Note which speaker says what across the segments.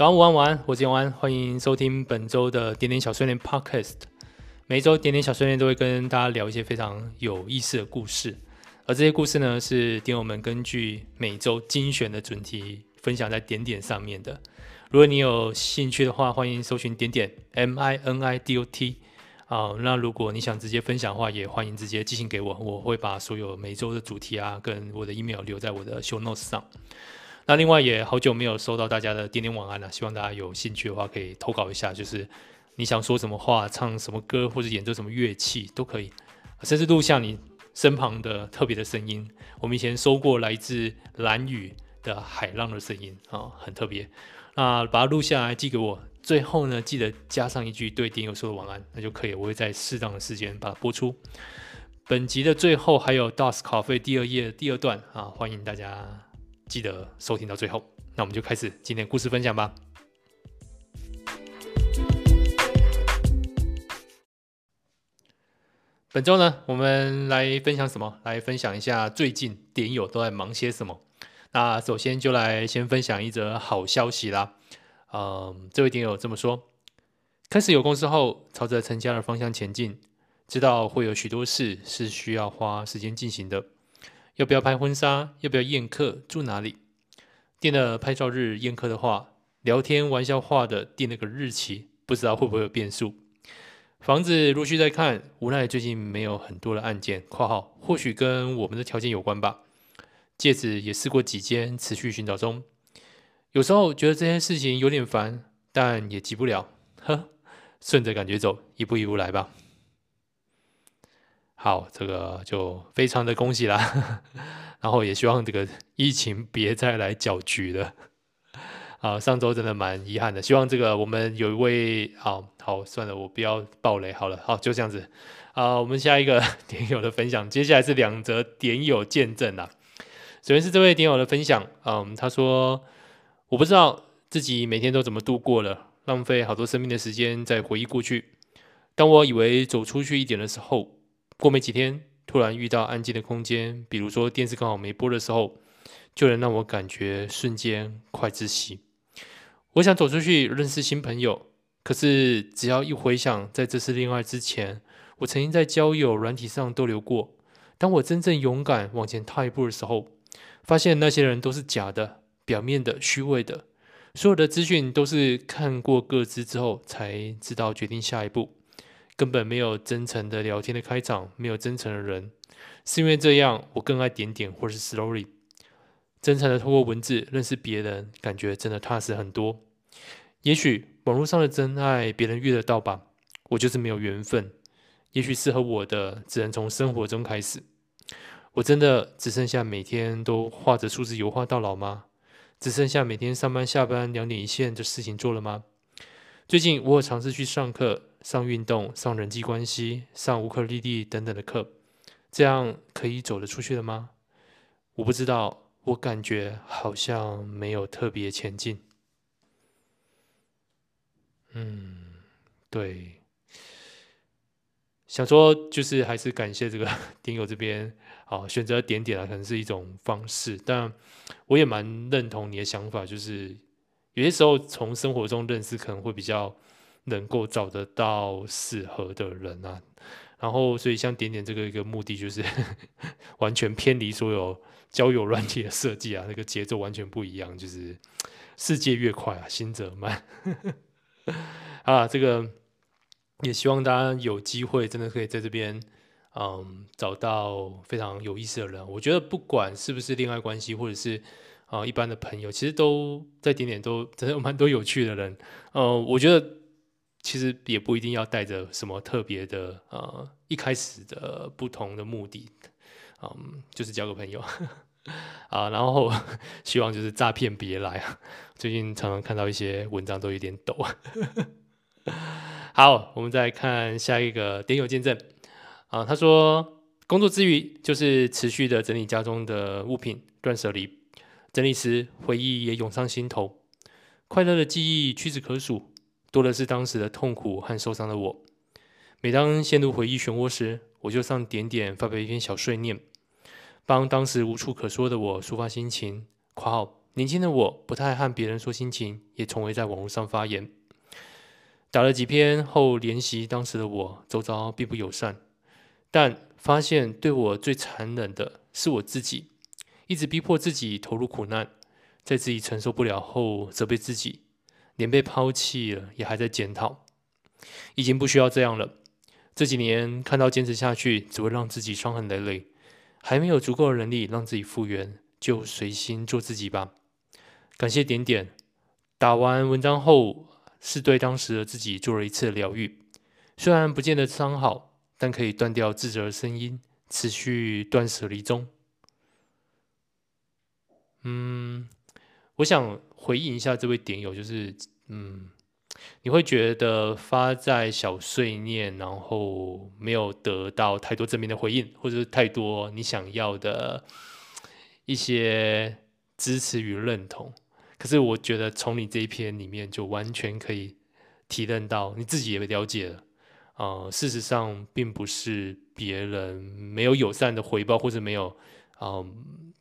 Speaker 1: 早安，午安，晚安，我是永安，欢迎收听本周的点点小碎念 Podcast。每周点点小碎念都会跟大家聊一些非常有意思的故事，而这些故事呢，是点友们根据每周精选的主题分享在点点上面的。如果你有兴趣的话，欢迎搜寻点点 M I N I D O T 啊。那如果你想直接分享的话，也欢迎直接寄信给我，我会把所有每周的主题啊，跟我的 email 留在我的 show notes 上。那另外也好久没有收到大家的点点晚安了，希望大家有兴趣的话可以投稿一下，就是你想说什么话、唱什么歌或者演奏什么乐器都可以，甚至录下你身旁的特别的声音。我们以前收过来自蓝屿的海浪的声音啊，很特别。那把它录下来寄给我，最后呢记得加上一句对点友说的晚安，那就可以。我会在适当的时间把它播出。本集的最后还有 DOS 咖啡第二页第二段啊，欢迎大家。记得收听到最后，那我们就开始今天故事分享吧。本周呢，我们来分享什么？来分享一下最近点友都在忙些什么。那首先就来先分享一则好消息啦。嗯，这位点友这么说：开始有公司后，朝着成家的方向前进，知道会有许多事是需要花时间进行的。要不要拍婚纱？要不要宴客？住哪里？订了拍照日，宴客的话，聊天玩笑话的订了个日期，不知道会不会有变数。房子陆续在看，无奈最近没有很多的案件（括号或许跟我们的条件有关吧）。戒指也试过几间，持续寻找中。有时候觉得这件事情有点烦，但也急不了，呵，顺着感觉走，一步一步来吧。好，这个就非常的恭喜啦，然后也希望这个疫情别再来搅局了。啊，上周真的蛮遗憾的，希望这个我们有一位，好好算了，我不要爆雷好了，好就这样子。啊，我们下一个 点友的分享，接下来是两则点友见证啦。首先是这位点友的分享，嗯，他说我不知道自己每天都怎么度过了，浪费好多生命的时间在回忆过去。当我以为走出去一点的时候。过没几天，突然遇到安静的空间，比如说电视刚好没播的时候，就能让我感觉瞬间快窒息。我想走出去认识新朋友，可是只要一回想在这次恋爱之前，我曾经在交友软体上逗留过。当我真正勇敢往前踏一步的时候，发现那些人都是假的、表面的、虚伪的，所有的资讯都是看过个资之后才知道决定下一步。根本没有真诚的聊天的开场，没有真诚的人，是因为这样，我更爱点点或是 story，真诚的透过文字认识别人，感觉真的踏实很多。也许网络上的真爱别人遇得到吧，我就是没有缘分。也许适合我的只能从生活中开始。我真的只剩下每天都画着数字油画到老吗？只剩下每天上班下班两点一线的事情做了吗？最近我有尝试去上课。上运动、上人际关系、上乌克丽丽等等的课，这样可以走得出去了吗？我不知道，我感觉好像没有特别前进。嗯，对，想说就是还是感谢这个 点友这边啊，选择点点啊，可能是一种方式，但我也蛮认同你的想法，就是有些时候从生活中认识可能会比较。能够找得到适合的人啊，然后所以像点点这个一个目的就是 完全偏离所有交友软体的设计啊，那个节奏完全不一样，就是世界越快啊，心则慢 啊。这个也希望大家有机会真的可以在这边嗯找到非常有意思的人。我觉得不管是不是恋爱关系，或者是啊一般的朋友，其实都在点点都真的蛮多有趣的人。嗯，我觉得。其实也不一定要带着什么特别的，呃，一开始的不同的目的，嗯，就是交个朋友 啊，然后希望就是诈骗别来啊。最近常常看到一些文章都有点抖。好，我们再看下一个点友见证啊，他说工作之余就是持续的整理家中的物品，断舍离，整理时回忆也涌上心头，快乐的记忆屈指可数。多的是当时的痛苦和受伤的我。每当陷入回忆漩涡时，我就上点点发表一篇小碎念，帮当时无处可说的我抒发心情。括号年轻的我不太和别人说心情，也从未在网络上发言。打了几篇后，联系当时的我，周遭并不友善，但发现对我最残忍的是我自己，一直逼迫自己投入苦难，在自己承受不了后责备自己，连被抛弃了也还在检讨，已经不需要这样了。这几年看到坚持下去只会让自己伤痕累累，还没有足够的能力让自己复原，就随心做自己吧。感谢点点，打完文章后。是对当时的自己做了一次疗愈，虽然不见得伤好，但可以断掉自责的声音，持续断舍离中。嗯，我想回应一下这位点友，就是嗯，你会觉得发在小碎念，然后没有得到太多正面的回应，或者是太多你想要的一些支持与认同。可是我觉得从你这一篇里面就完全可以体认到，你自己也了解了，呃，事实上并不是别人没有友善的回报，或者没有，嗯、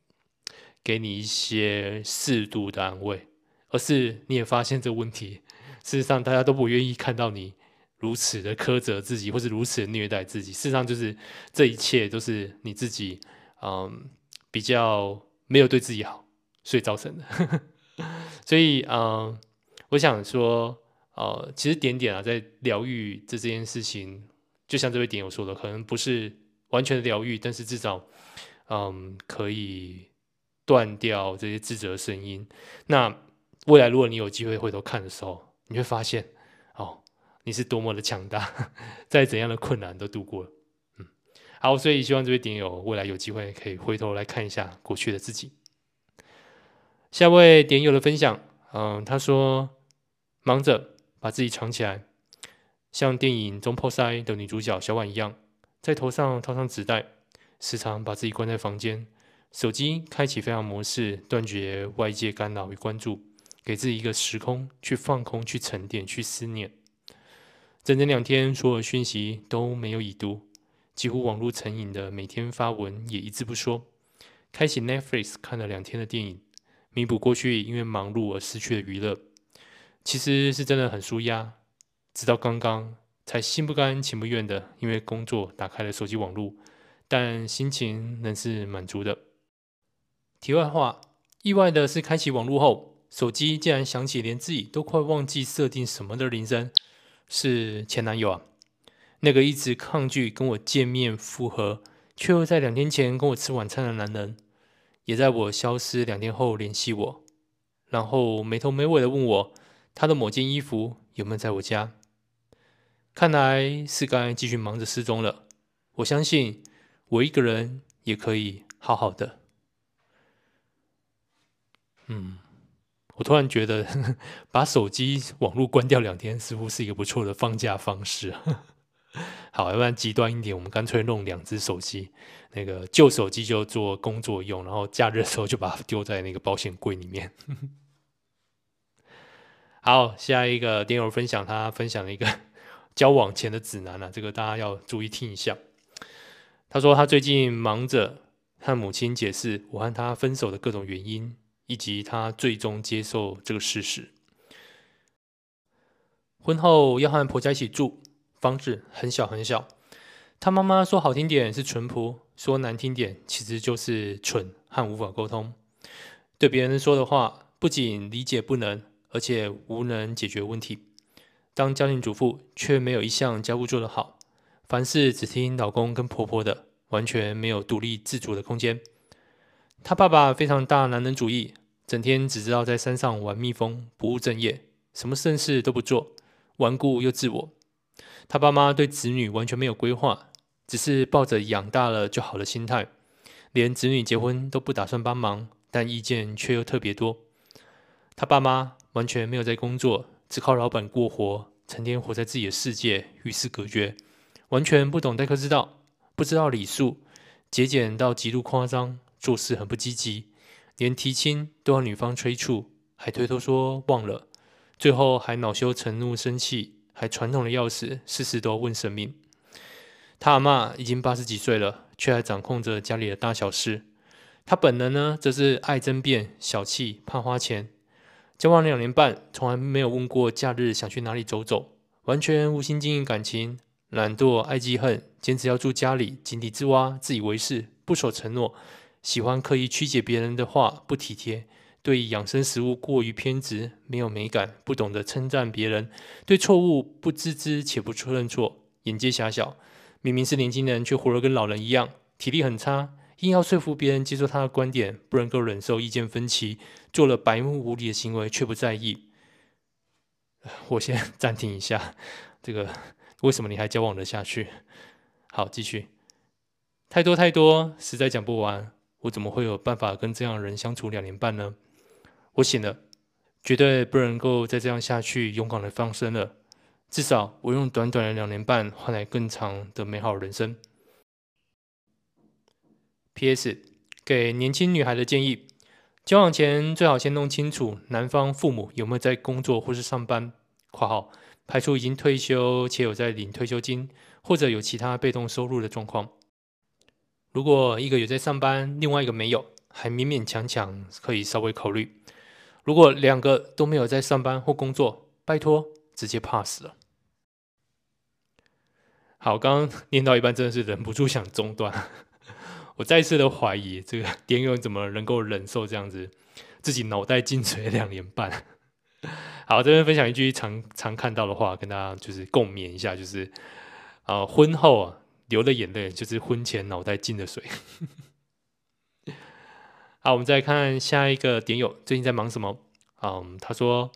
Speaker 1: 给你一些适度的安慰，而是你也发现这个问题，事实上大家都不愿意看到你如此的苛责自己，或是如此的虐待自己。事实上就是这一切都是你自己，嗯、比较没有对自己好，所以造成的。所以，嗯、我想说，呃，其实点点啊，在疗愈这这件事情，就像这位点友说的，可能不是完全的疗愈，但是至少，嗯、可以断掉这些自责的声音。那未来，如果你有机会回头看的时候，你会发现，哦，你是多么的强大，再怎样的困难都度过了。嗯，好，所以希望这位点友未来有机会可以回头来看一下过去的自己。下位点友的分享，嗯，他说忙着把自己藏起来，像电影中破塞的女主角小婉一样，在头上套上纸袋，时常把自己关在房间，手机开启飞行模式，断绝外界干扰与关注，给自己一个时空去放空、去沉淀、去思念。整整两天，所有讯息都没有已读，几乎网络成瘾的每天发文也一字不说，开启 Netflix 看了两天的电影。弥补过去因为忙碌而失去的娱乐，其实是真的很舒压。直到刚刚才心不甘情不愿的，因为工作打开了手机网络，但心情仍是满足的。题外话，意外的是，开启网络后，手机竟然响起连自己都快忘记设定什么的铃声，是前男友啊，那个一直抗拒跟我见面复合，却又在两天前跟我吃晚餐的男人。也在我消失两天后联系我，然后没头没尾的问我他的某件衣服有没有在我家。看来是该继续忙着失踪了。我相信我一个人也可以好好的。嗯，我突然觉得 把手机网络关掉两天似乎是一个不错的放假方式。好，要不然极端一点，我们干脆弄两只手机，那个旧手机就做工作用，然后假日的时候就把它丢在那个保险柜里面。好，下一个丁友分享，他分享了一个 交往前的指南啊，这个大家要注意听一下。他说他最近忙着和母亲解释我和他分手的各种原因，以及他最终接受这个事实。婚后要和婆家一起住。房子很小很小，他妈妈说好听点是淳朴，说难听点其实就是蠢和无法沟通。对别人说的话，不仅理解不能，而且无能解决问题。当家庭主妇却没有一项家务做得好，凡事只听老公跟婆婆的，完全没有独立自主的空间。他爸爸非常大男人主义，整天只知道在山上玩蜜蜂，不务正业，什么正事都不做，顽固又自我。他爸妈对子女完全没有规划，只是抱着养大了就好的心态，连子女结婚都不打算帮忙，但意见却又特别多。他爸妈完全没有在工作，只靠老板过活，成天活在自己的世界，与世隔绝，完全不懂待客之道，不知道礼数，节俭到极度夸张，做事很不积极，连提亲都要女方催促，还推脱说忘了，最后还恼羞成怒生气。还传统的要死，事事都要问神明。他阿嬷已经八十几岁了，却还掌控着家里的大小事。他本人呢，则是爱争辩、小气、怕花钱。交往两年半，从来没有问过假日想去哪里走走，完全无心经营感情，懒惰、爱记恨，坚持要住家里，井底之蛙，自以为是，不守承诺，喜欢刻意曲解别人的话，不体贴。对养生食物过于偏执，没有美感，不懂得称赞别人，对错误不自知且不认错，眼界狭小。明明是年轻人，却活得跟老人一样，体力很差，硬要说服别人接受他的观点，不能够忍受意见分歧，做了白目无理的行为却不在意。我先暂停一下，这个为什么你还交往得下去？好，继续。太多太多，实在讲不完。我怎么会有办法跟这样的人相处两年半呢？我醒了，绝对不能够再这样下去，勇敢的放生了。至少我用短短的两年半换来更长的美好人生。P.S. 给年轻女孩的建议：交往前最好先弄清楚男方父母有没有在工作或是上班（括号排除已经退休且有在领退休金或者有其他被动收入的状况）。如果一个有在上班，另外一个没有，还勉勉强强可以稍微考虑。如果两个都没有在上班或工作，拜托直接 pass 了。好，刚刚念到一半，真的是忍不住想中断。我再次的怀疑，这个 点友怎么能够忍受这样子，自己脑袋进水两年半？好，这边分享一句常常看到的话，跟大家就是共勉一下，就是啊、婚后啊流的眼泪，就是婚前脑袋进的水。好，我们再看下一个点友最近在忙什么？嗯，他说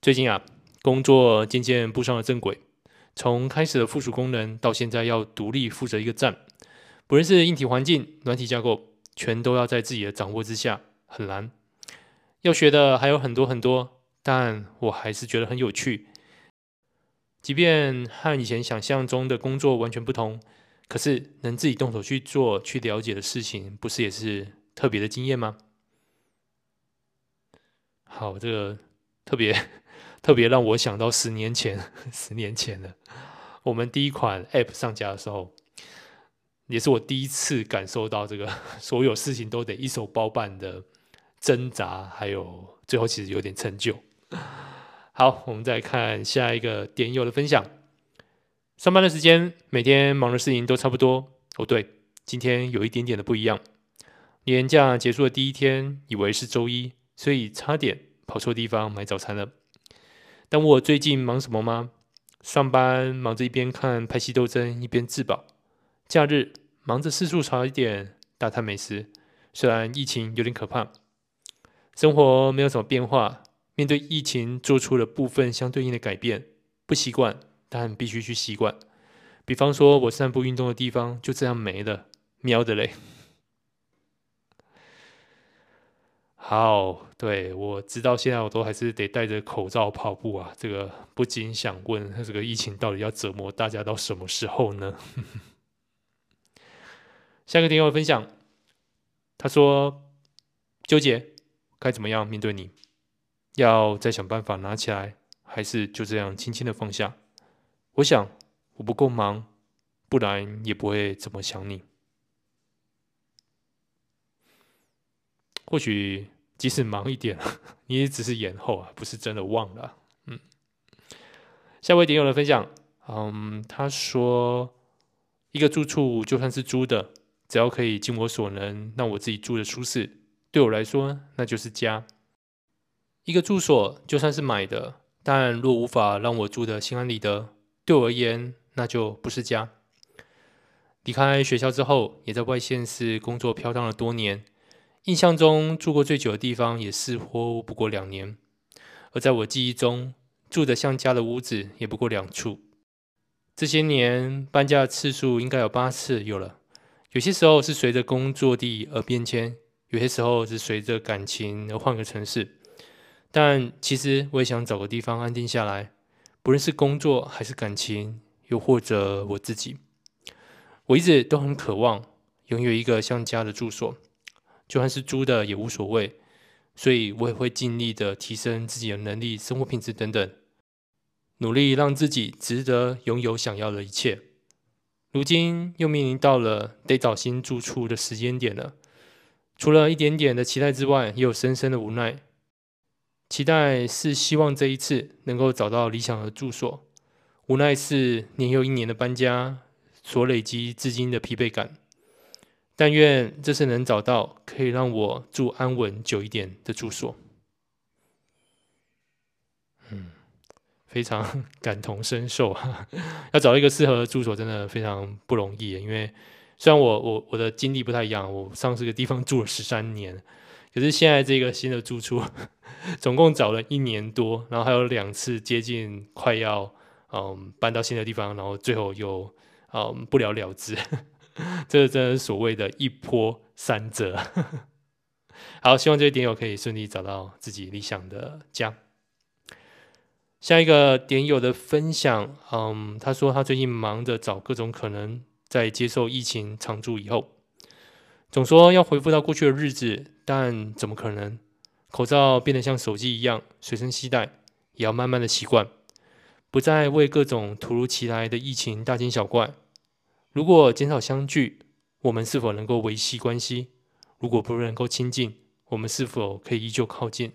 Speaker 1: 最近啊，工作渐渐步上了正轨，从开始的附属功能到现在要独立负责一个站，不论是硬体环境、软体架构，全都要在自己的掌握之下，很难。要学的还有很多很多，但我还是觉得很有趣。即便和以前想象中的工作完全不同，可是能自己动手去做、去了解的事情，不是也是？特别的经验吗？好，这个特别特别让我想到十年前，十年前了，我们第一款 App 上架的时候，也是我第一次感受到这个 所有事情都得一手包办的挣扎，还有最后其实有点成就。好，我们再看下一个点友的分享。上班的时间，每天忙的事情都差不多。哦，对，今天有一点点的不一样。年假结束的第一天，以为是周一，所以差点跑错地方买早餐了。但我最近忙什么吗？上班忙着一边看拍戏斗争，一边自保；假日忙着四处查一点大探美食。虽然疫情有点可怕，生活没有什么变化。面对疫情，做出了部分相对应的改变，不习惯，但必须去习惯。比方说，我散步运动的地方就这样没了，喵的嘞！好，对，我直到现在我都还是得戴着口罩跑步啊。这个不禁想问，这个疫情到底要折磨大家到什么时候呢？下个点友分享，他说纠结该怎么样面对你，要再想办法拿起来，还是就这样轻轻的放下？我想我不够忙，不然也不会这么想你。或许即使忙一点，你也只是延后啊，不是真的忘了。嗯，下位点友的分享，嗯，他说，一个住处就算是租的，只要可以尽我所能让我自己住的舒适，对我来说那就是家。一个住所就算是买的，但若无法让我住的心安理得，对我而言那就不是家。离开学校之后，也在外县市工作飘荡了多年。印象中住过最久的地方也似乎不过两年，而在我记忆中住的像家的屋子也不过两处。这些年搬家的次数应该有八次有了，有些时候是随着工作地而变迁，有些时候是随着感情而换个城市。但其实我也想找个地方安定下来，不论是工作还是感情，又或者我自己，我一直都很渴望拥有一个像家的住所。就算是租的也无所谓，所以我也会尽力的提升自己的能力、生活品质等等，努力让自己值得拥有想要的一切。如今又面临到了得找新住处的时间点了，除了一点点的期待之外，也有深深的无奈。期待是希望这一次能够找到理想的住所，无奈是年又一年的搬家所累积至今的疲惫感。但愿这次能找到可以让我住安稳久一点的住所。非常 感同身受啊！要找一个适合的住所真的非常不容易。因为虽然我我我的经历不太一样，我上这个地方住了十三年，可是现在这个新的住处，总共找了一年多，然后还有两次接近快要嗯搬到新的地方，然后最后又嗯不了了之。这个真的是所谓的一波三折。好，希望这位点友可以顺利找到自己理想的家。下一个点友的分享，嗯，他说他最近忙着找各种可能，在接受疫情常驻以后，总说要恢复到过去的日子，但怎么可能？口罩变得像手机一样随身携带，也要慢慢的习惯，不再为各种突如其来的疫情大惊小怪。如果减少相聚，我们是否能够维系关系？如果不能够亲近，我们是否可以依旧靠近？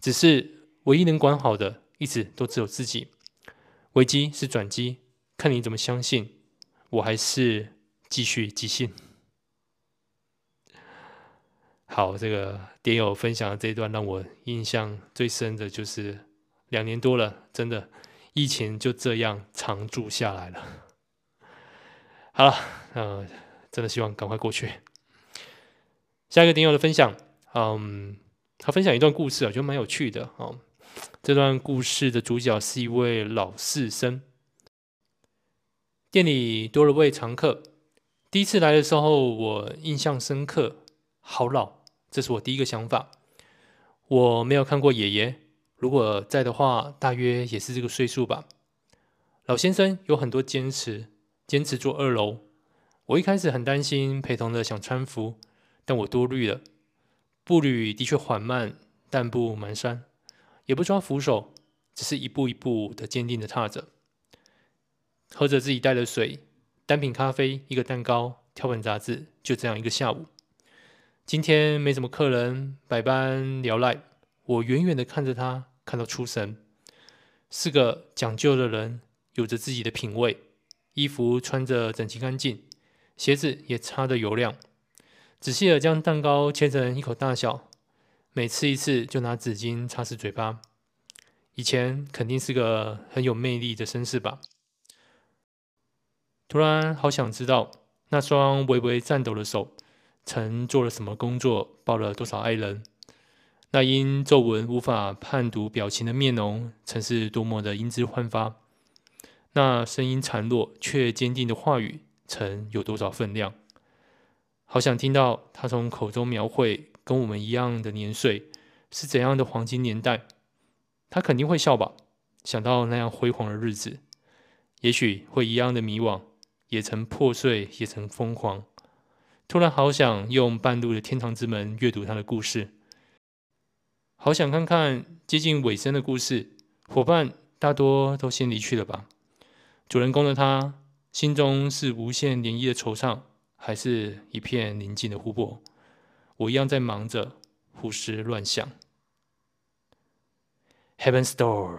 Speaker 1: 只是唯一能管好的。一直都只有自己，危机是转机，看你怎么相信。我还是继续即兴。好，这个点友分享的这一段让我印象最深的就是两年多了，真的疫情就这样常驻下来了。好了，呃，真的希望赶快过去。下一个点友的分享，嗯，他分享一段故事，我觉得蛮有趣的哦。这段故事的主角是一位老士生，店里多了位常客。第一次来的时候，我印象深刻，好老，这是我第一个想法。我没有看过爷爷，如果在的话，大约也是这个岁数吧。老先生有很多坚持，坚持坐二楼。我一开始很担心，陪同的想搀扶，但我多虑了。步履的确缓慢，但不蹒跚。也不抓扶手，只是一步一步的坚定的踏着，喝着自己带的水，单品咖啡，一个蛋糕，挑本杂志，就这样一个下午。今天没什么客人，百般聊赖，我远远的看着他，看到出神。是个讲究的人，有着自己的品味，衣服穿着整齐干净，鞋子也擦得油亮，仔细的将蛋糕切成一口大小。每吃一次就拿纸巾擦拭嘴巴，以前肯定是个很有魅力的绅士吧。突然好想知道那双微微颤抖的手，曾做了什么工作，抱了多少爱人。那因皱纹无法判读表情的面容，曾是多么的英姿焕发。那声音孱弱却坚定的话语，曾有多少分量。好想听到他从口中描绘。跟我们一样的年岁，是怎样的黄金年代？他肯定会笑吧？想到那样辉煌的日子，也许会一样的迷惘，也曾破碎，也曾疯狂。突然好想用半路的天堂之门阅读他的故事，好想看看接近尾声的故事。伙伴大多都先离去了吧？主人公的他，心中是无限涟漪的惆怅，还是一片宁静的湖泊？我一样在忙着胡思乱想。Heaven Store，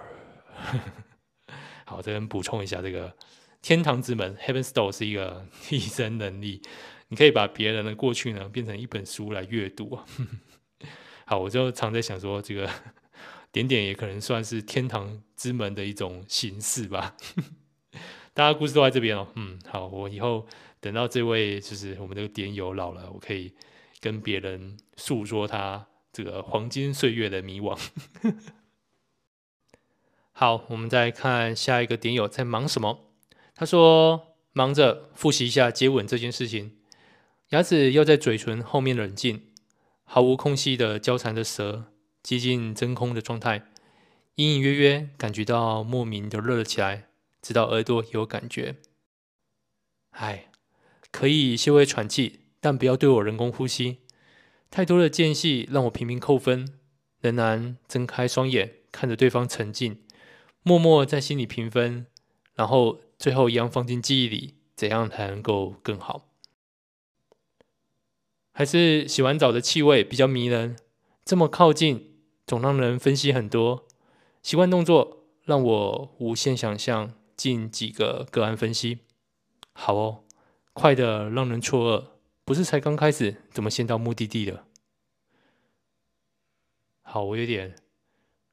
Speaker 1: 好，这边补充一下，这个天堂之门 Heaven Store 是一个 替身能力，你可以把别人的过去呢变成一本书来阅读啊。好，我就常在想说，这个点点也可能算是天堂之门的一种形式吧。大家故事都在这边哦。嗯，好，我以后等到这位就是我们这个点友老了，我可以。跟别人诉说他这个黄金岁月的迷惘。好，我们再看下一个点友在忙什么？他说忙着复习一下接吻这件事情，牙齿要在嘴唇后面冷静，毫无空隙的交缠着舌，接近真空的状态，隐隐约约感觉到莫名的热了起来，直到耳朵有感觉。唉，可以稍微喘气。但不要对我人工呼吸，太多的间隙让我频频扣分。仍然睁开双眼看着对方沉浸，默默在心里评分，然后最后一样放进记忆里，怎样才能够更好？还是洗完澡的气味比较迷人？这么靠近，总让人分析很多。习惯动作让我无限想象进几个个案分析。好哦，快的让人错愕，不是才刚开始，怎么先到目的地了？好，我有点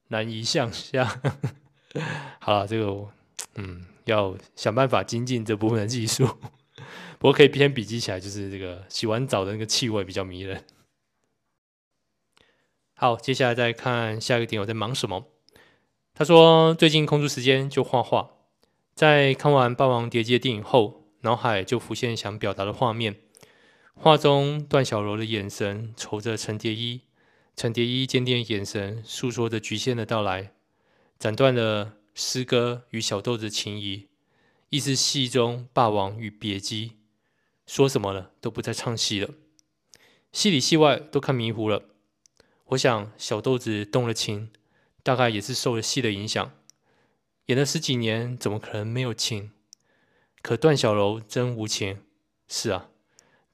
Speaker 1: 难以想象。好了，这个嗯，要想办法精进这部分的技术。不过可以先笔记起来，就是这个洗完澡的那个气味比较迷人。好，接下来再看下一个点，我在忙什么？他说最近空出时间就画画，在看完《霸王别姬》的电影后，脑海就浮现想表达的画面。画中段小楼的眼神瞅着程蝶衣，程蝶衣坚定的眼神诉说着局限的到来，斩断了师哥与小豆子情谊，亦是戏中霸王与别姬。说什么了，都不再唱戏了，戏里戏外都看迷糊了。我想小豆子动了情，大概也是受了戏的影响。演了十几年，怎么可能没有情？可段小楼真无情。是啊，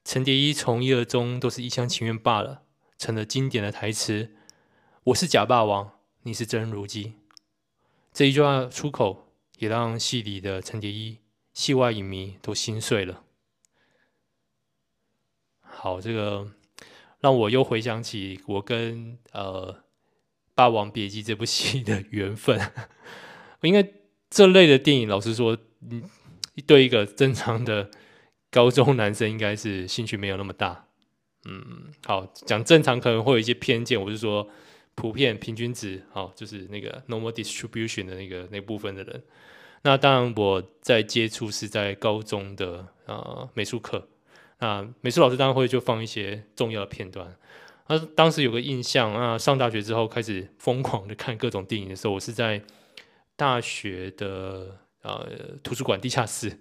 Speaker 1: 程蝶衣从一而终都是一厢情愿罢了，成了经典的台词。我是假霸王，你是真如姬。这一句话出口，也让戏里的程蝶衣、戏外影迷都心碎了。好，这个让我又回想起我跟呃《霸王别姬》这部戏的缘分。应该这类的电影，老实说，嗯，对一个正常的高中男生，应该是兴趣没有那么大。嗯，好，讲正常可能会有一些偏见，我是说普遍平均值，好，就是那个 normal distribution 的那个那部分的人。那当然，我在接触是在高中的呃美术课。啊，美术老师当然会就放一些重要的片段。那，当时有个印象啊，上大学之后开始疯狂的看各种电影的时候，我是在大学的呃图书馆地下室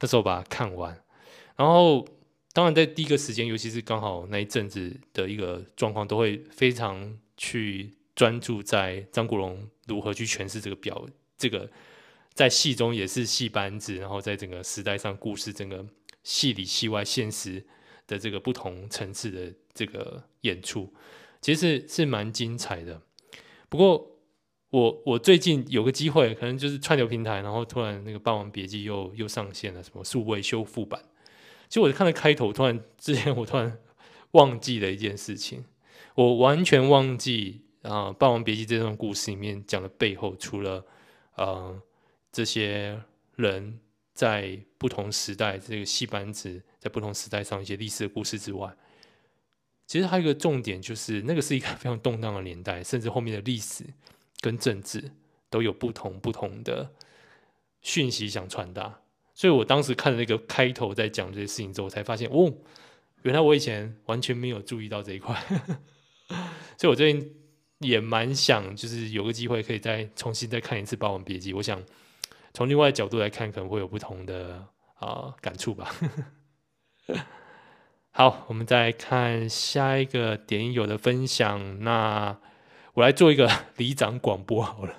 Speaker 1: 那时候把它看完。然后，当然在第一个时间，尤其是刚好那一阵子的一个状况，都会非常去专注在张国荣如何去诠释这个表，这个在戏中也是戏班子，然后在整个时代上故事整个。戏里戏外现实的这个不同层次的这个演出，其实是是蛮精彩的。不过我我最近有个机会，可能就是串流平台，然后突然那个《霸王别姬》又又上线了，什么数位修复版。其实我看了开头，突然之前我突然忘记了一件事情，我完全忘记啊，《霸王别姬》这段故事里面讲的背后，除了呃这些人。在不同时代，这个戏班子在不同时代上一些历史的故事之外，其实还有一个重点，就是那个是一个非常动荡的年代，甚至后面的历史跟政治都有不同不同的讯息想传达。所以我当时看了那个开头在讲这些事情之后，才发现哦，原来我以前完全没有注意到这一块。所以我最近也蛮想，就是有个机会可以再重新再看一次《霸王别姬》，我想。从另外角度来看，可能会有不同的啊、感触吧。好，我们再看下一个点友的分享。那我来做一个 里长广播好了。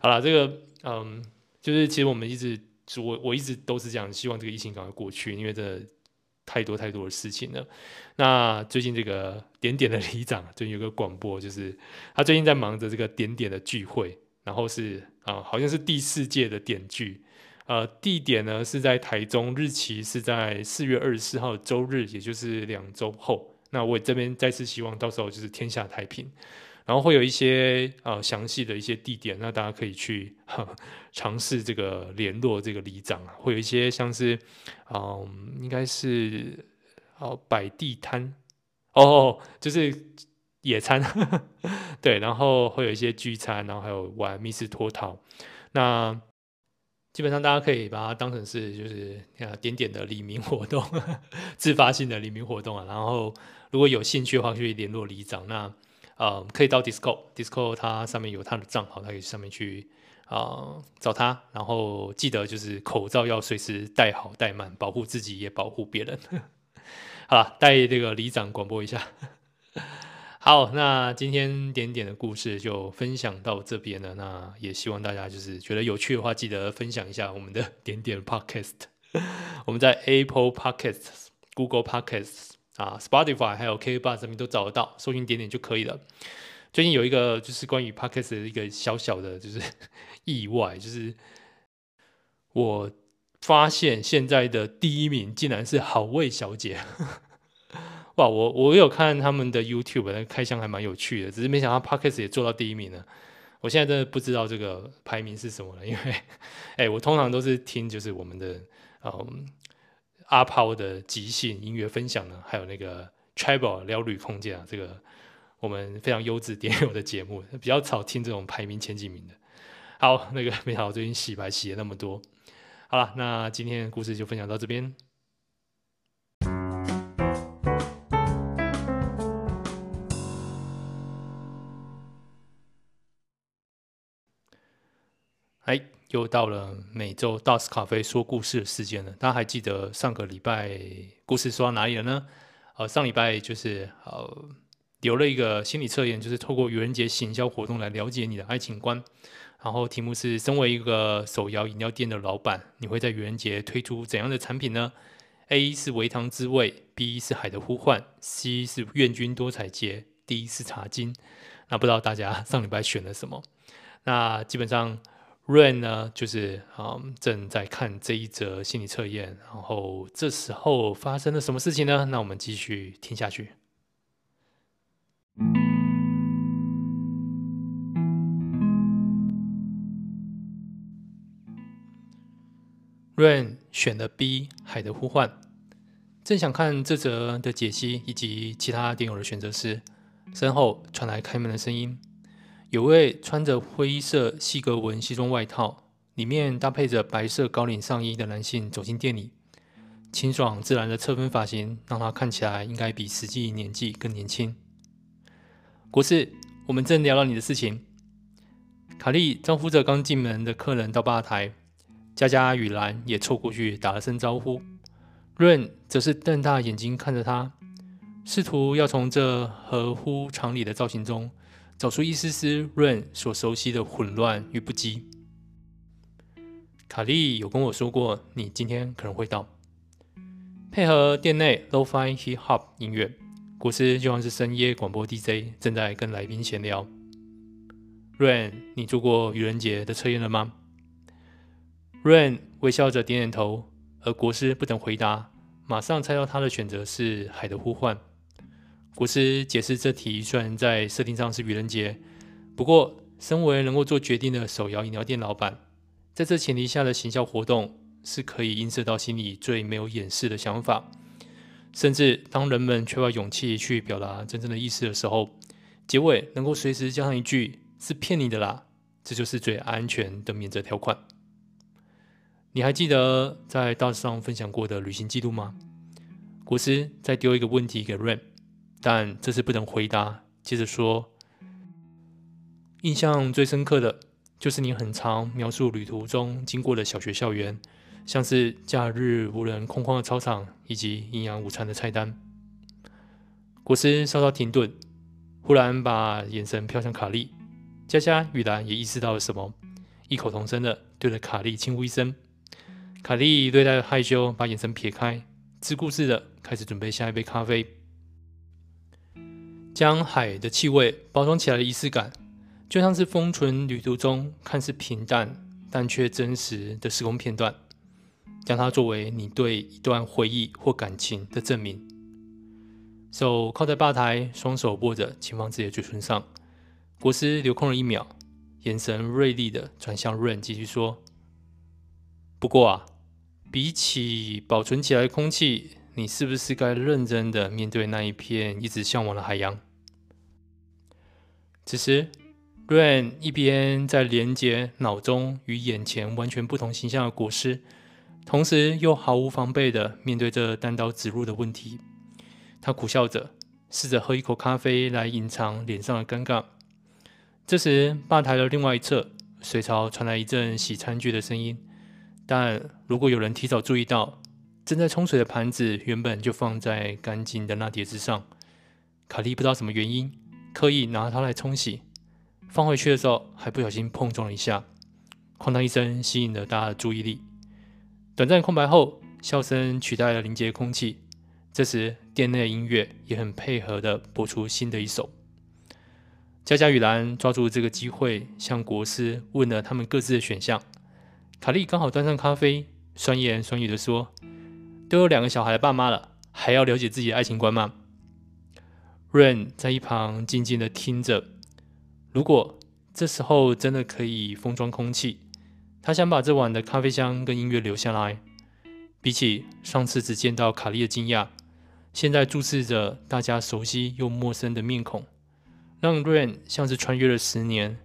Speaker 1: 好了，这个嗯，就是其实我们一直我我一直都是这样，希望这个疫情赶快过去，因为这太多太多的事情了。那最近这个点点的里长最近有个广播，就是他最近在忙着这个点点的聚会。然后是啊、好像是第四届的点聚，呃，地点呢是在台中，日期是在四月二十四号周日，也就是两周后。那我这边再次希望到时候就是天下太平，然后会有一些呃详细的一些地点，那大家可以去 尝试这个联络这个里长啊，会有一些像是嗯、呃，应该是哦摆地摊哦，就是。野餐，对，然后会有一些聚餐，然后还有玩密室脱逃。那基本上大家可以把它当成是就是点点的里民活动，自发性的里民活动啊。然后如果有兴趣的话，可以联络里长。那呃，可以到 Discord，Discord 它上面有他的账号，他可以上面去啊、呃、找他。然后记得就是口罩要随时戴好戴满，保护自己也保护别人。好了，带这个里长广播一下。好，那今天点点的故事就分享到这边了。那也希望大家就是觉得有趣的话，记得分享一下我们的点点 Podcast。我们在 Apple Podcasts、Google Podcasts、啊，Spotify 还有 KKBOX 上面都找得到，搜寻点点就可以了。最近有一个就是关于 Podcast 的一个小小的就是 意外，就是我发现现在的第一名竟然是好味小姐。哇，我我有看他们的 YouTube，那个开箱还蛮有趣的，只是没想到 Podcast 也做到第一名了。我现在真的不知道这个排名是什么了，因为 哎，我通常都是听就是我们的嗯阿抛的即兴音乐分享呢，还有那个 Travel 聊旅空间啊，这个。我们非常优质点友的节目，比较少听这种排名前几名的。好，那个 没想到最近洗牌洗了那么多。好了，那今天的故事就分享到这边。又到了每周 DOS 咖啡说故事的时间了。大家还记得上个礼拜故事说到哪里了呢？呃，上礼拜就是呃。留了一个心理测验，就是透过愚人节行销活动来了解你的爱情观。然后题目是：身为一个手摇饮料店的老板，你会在愚人节推出怎样的产品呢？A 是维糖滋味，B 是海的呼唤，C 是愿君多采撷，D 是茶金。那不知道大家上礼拜选了什么？那基本上 Rain 呢，就是啊、正在看这一则心理测验。然后这时候发生了什么事情呢？那我们继续听下去。Rain 选了 B，海的呼唤。正想看这则的解析以及其他点友的选择时，身后传来开门的声音。有位穿着灰色细格纹西装外套，里面搭配着白色高领上衣的男性走进店里。清爽自然的侧分发型让他看起来应该比实际年纪更年轻。国士，我们正聊到你的事情。卡莉招呼着刚进门的客人到吧台，佳佳与兰也凑过去打了声招呼。润则是瞪大眼睛看着他，试图要从这合乎常理的造型中找出一丝丝润所熟悉的混乱与不羁。卡莉有跟我说过，你今天可能会到，配合店内 Lo-Fi Hip Hop 音乐。国师就像是深夜广播 DJ，正在跟来宾闲聊。Rain，你做过愚人节的测验了吗？Rain 微笑着点点头，而国师不等回答，马上猜到他的选择是海的呼唤。国师解释这题虽然在设定上是愚人节，不过身为能够做决定的手摇饮料店老板，在这前提下的行销活动是可以映射到心里最没有掩饰的想法。甚至当人们缺乏勇气去表达真正的意思的时候，结尾能够随时加上一句“是骗你的啦”，这就是最安全的免责条款。你还记得在大上分享过的旅行记录吗？国师再丢一个问题给 Rain，但这次不能回答，接着说：“印象最深刻的就是你很常描述旅途中经过的小学校园。”像是假日无人空旷的操场，以及营养午餐的菜单。国师稍稍停顿，忽然把眼神飘向卡莉。佳佳与兰也意识到了什么，异口同声的对着卡莉轻呼一声。卡莉略带害羞，把眼神撇开，自顾自的开始准备下一杯咖啡。将海的气味包装起来的仪式感，就像是封存旅途中看似平淡但却真实的时空片段。将它作为你对一段回忆或感情的证明。手靠在吧台，双手握着，轻放自己的嘴唇上。国师留空了一秒，眼神锐利的转向 Rain，继续说：“不过啊，比起保存起来的空气，你是不是该认真的面对那一片一直向往的海洋？”此时，Rain 一边在连接脑中与眼前完全不同形象的国师。同时又毫无防备地面对这单刀直入的问题，他苦笑着，试着喝一口咖啡来隐藏脸上的尴尬。这时，吧台的另外一侧，水槽传来一阵洗餐具的声音。但如果有人提早注意到，正在冲水的盘子原本就放在干净的那碟子上，卡莉不知道什么原因，刻意拿它来冲洗，放回去的时候还不小心碰撞了一下，哐当一声，吸引了大家的注意力。短暂空白后，笑声取代了凝结空气。这时，店内的音乐也很配合的播出新的一首。佳佳与兰抓住这个机会，向国师问了他们各自的选项。卡莉刚好端上咖啡，酸言酸语的说：“都有两个小孩的爸妈了，还要了解自己的爱情观吗？” Rain 在一旁静静的听着。如果这时候真的可以封装空气，他想把这晚的咖啡香跟音乐留下来。比起上次只见到卡莉的惊讶，现在注视着大家熟悉又陌生的面孔，让 Rain 像是穿越了十年，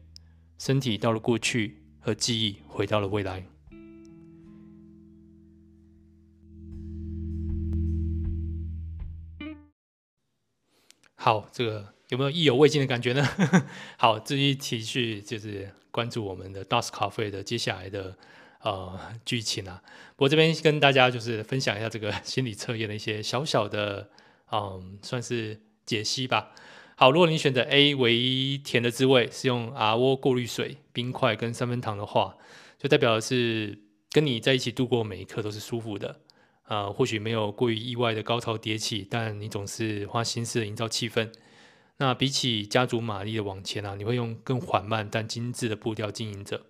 Speaker 1: 身体到了过去，和记忆回到了未来。好，这个有没有意犹未尽的感觉呢？好，至于继续就是关注我们的 DOS Cafe 的接下来的。呃，剧情啊，我这边跟大家就是分享一下这个心理测验的一些小小的，嗯，算是解析吧。好，如果你选择 A 为甜的滋味，是用 RO 过滤水、冰块跟三分糖的话，就代表的是跟你在一起度过每一刻都是舒服的。呃，或许没有过于意外的高潮迭起，但你总是花心思营造气氛。那比起加足马力的往前啊，你会用更缓慢但精致的步调经营着。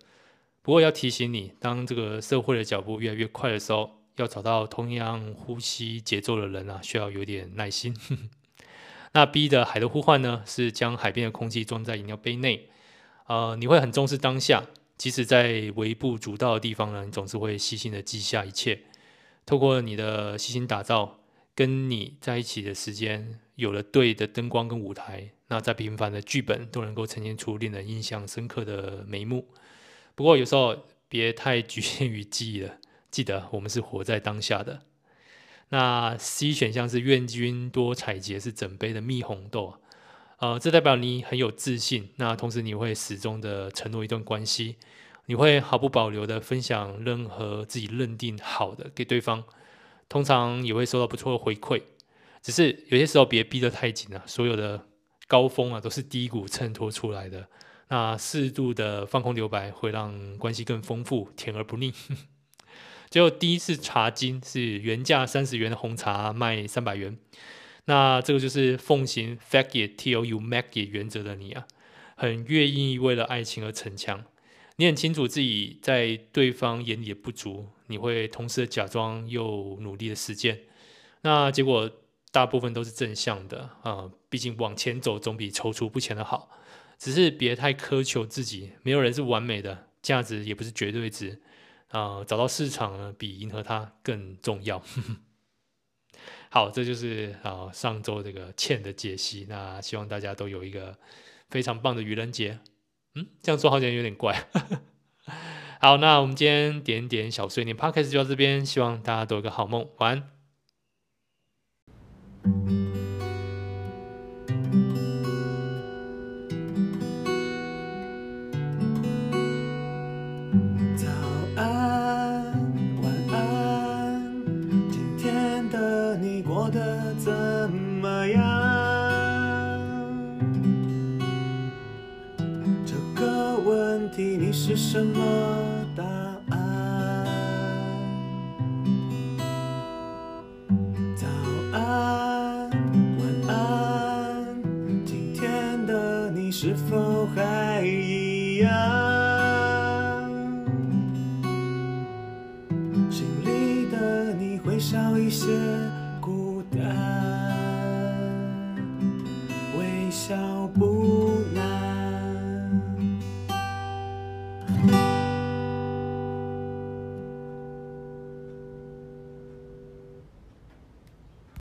Speaker 1: 不过要提醒你，当这个社会的脚步越来越快的时候，要找到同样呼吸节奏的人啊，需要有点耐心。那 B 的海的呼唤呢，是将海边的空气装在饮料杯内。呃，你会很重视当下，即使在微不足道的地方呢，你总是会细心的记下一切。透过你的细心打造，跟你在一起的时间，有了对的灯光跟舞台，那再平凡的剧本都能够呈现出令人印象深刻的眉目。不过有时候别太局限于记忆了，记得我们是活在当下的。那 C 选项是愿君多采撷，是整杯的蜜红豆，呃，这代表你很有自信。那同时你会始终的承诺一段关系，你会毫不保留的分享任何自己认定好的给对方，通常也会收到不错的回馈。只是有些时候别逼得太紧了，所有的高峰啊都是低谷衬托出来的。那适度的放空留白会让关系更丰富，甜而不腻。最后第一次茶金是原价三十元的红茶卖三百元，那这个就是奉行 fake it to you make it 原则的你啊，很愿意为了爱情而逞强。你很清楚自己在对方眼里的不足，你会同时假装又努力的实践。那结果大部分都是正向的啊，毕竟往前走总比踌躇不前的好。只是别太苛求自己，没有人是完美的，价值也不是绝对值啊、找到市场呢，比迎合它更重要。好，这就是啊、上周这个欠的解析。那希望大家都有一个非常棒的愚人节。嗯，这样说好像有点怪。好，那我们今天点点小碎念 p o d c a s 就到这边，希望大家都有个好梦，晚安。
Speaker 2: 什么？